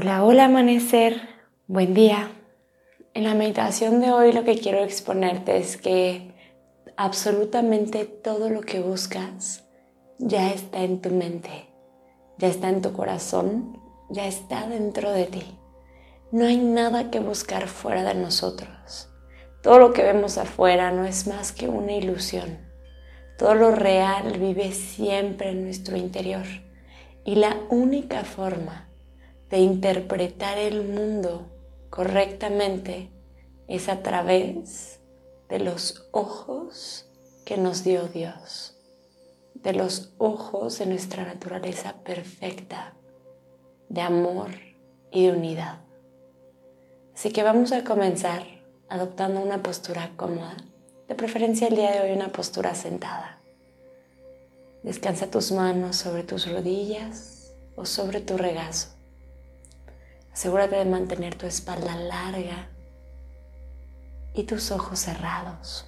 Hola, hola amanecer, buen día. En la meditación de hoy lo que quiero exponerte es que absolutamente todo lo que buscas ya está en tu mente, ya está en tu corazón, ya está dentro de ti. No hay nada que buscar fuera de nosotros. Todo lo que vemos afuera no es más que una ilusión. Todo lo real vive siempre en nuestro interior. Y la única forma de interpretar el mundo correctamente es a través de los ojos que nos dio Dios, de los ojos de nuestra naturaleza perfecta, de amor y de unidad. Así que vamos a comenzar adoptando una postura cómoda, de preferencia el día de hoy una postura sentada. Descansa tus manos sobre tus rodillas o sobre tu regazo. Asegúrate de mantener tu espalda larga y tus ojos cerrados.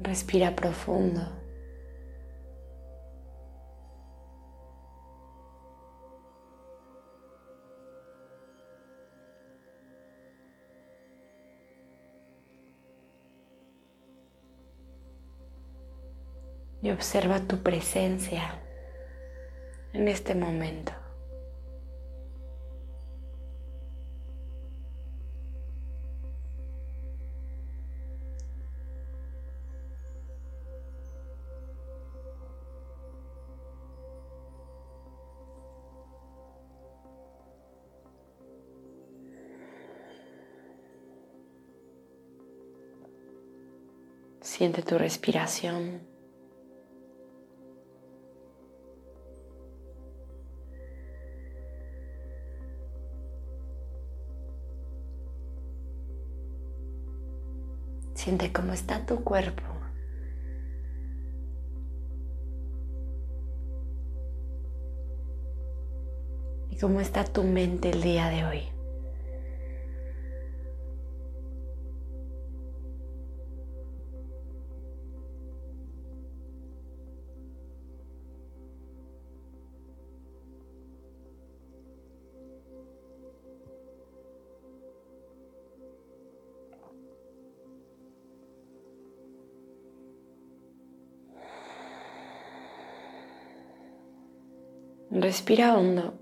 Respira profundo. Y observa tu presencia en este momento. Siente tu respiración. Siente cómo está tu cuerpo. Y cómo está tu mente el día de hoy. Respira hondo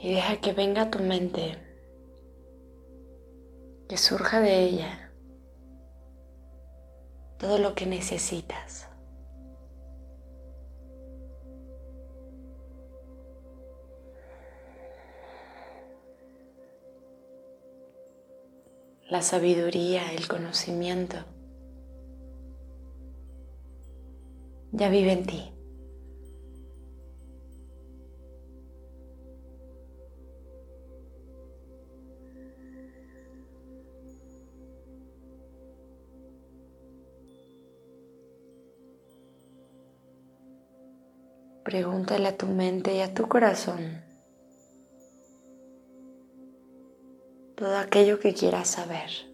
y deja que venga tu mente, que surja de ella todo lo que necesitas. La sabiduría, el conocimiento. Ya vive en ti. Pregúntale a tu mente y a tu corazón todo aquello que quieras saber.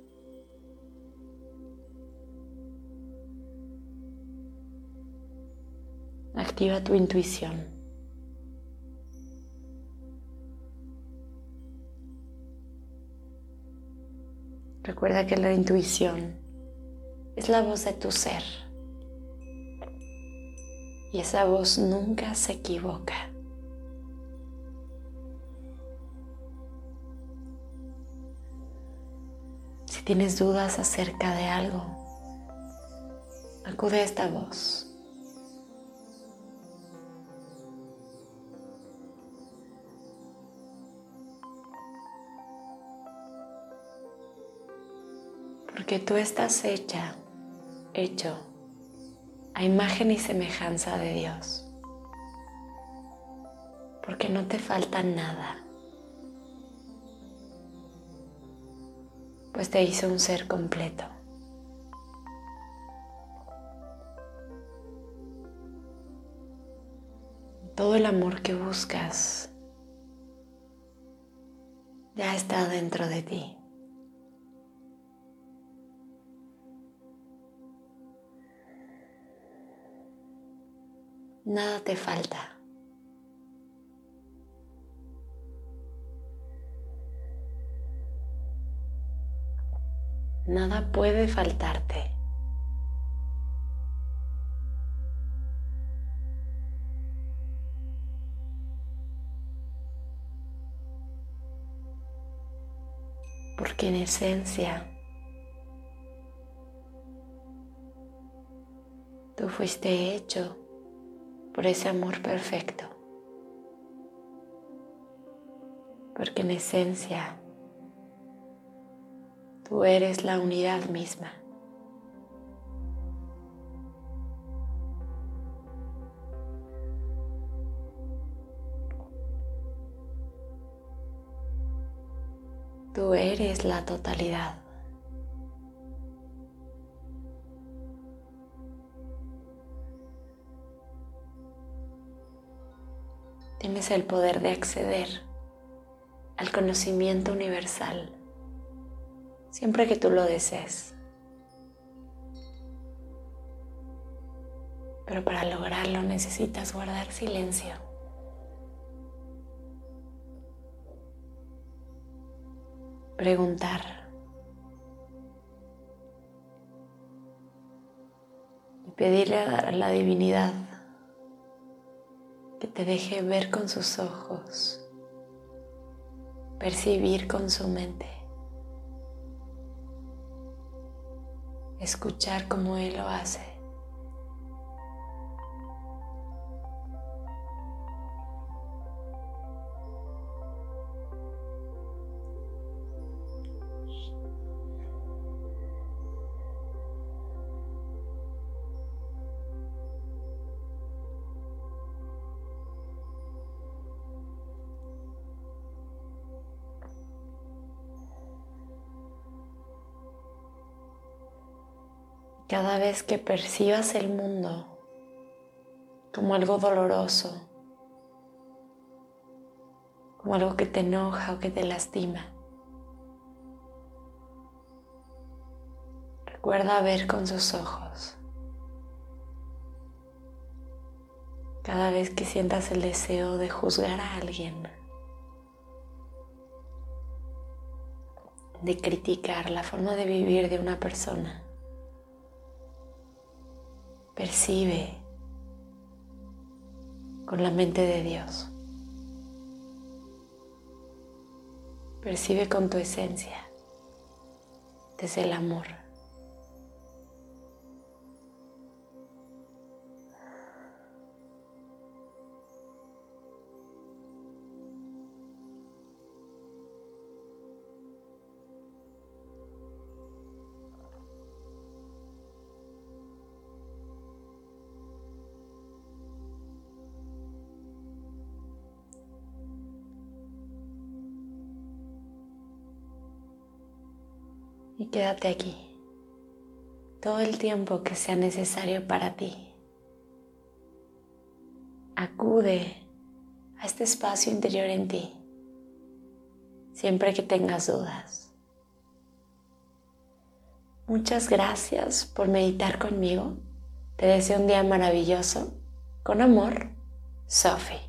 Activa tu intuición. Recuerda que la intuición es la voz de tu ser. Y esa voz nunca se equivoca. Si tienes dudas acerca de algo, acude a esta voz. Porque tú estás hecha, hecho a imagen y semejanza de Dios. Porque no te falta nada. Pues te hizo un ser completo. Todo el amor que buscas ya está dentro de ti. Nada te falta. Nada puede faltarte. porque en esencia tú fuiste hecho por ese amor perfecto, porque en esencia tú eres la unidad misma. Tú eres la totalidad. El poder de acceder al conocimiento universal siempre que tú lo desees. Pero para lograrlo necesitas guardar silencio. preguntar. Y pedirle a la divinidad te deje ver con sus ojos, percibir con su mente, escuchar como Él lo hace. Cada vez que percibas el mundo como algo doloroso, como algo que te enoja o que te lastima, recuerda ver con sus ojos. Cada vez que sientas el deseo de juzgar a alguien, de criticar la forma de vivir de una persona, Percibe con la mente de Dios. Percibe con tu esencia, desde el amor. Y quédate aquí todo el tiempo que sea necesario para ti. Acude a este espacio interior en ti siempre que tengas dudas. Muchas gracias por meditar conmigo. Te deseo un día maravilloso. Con amor, Sophie.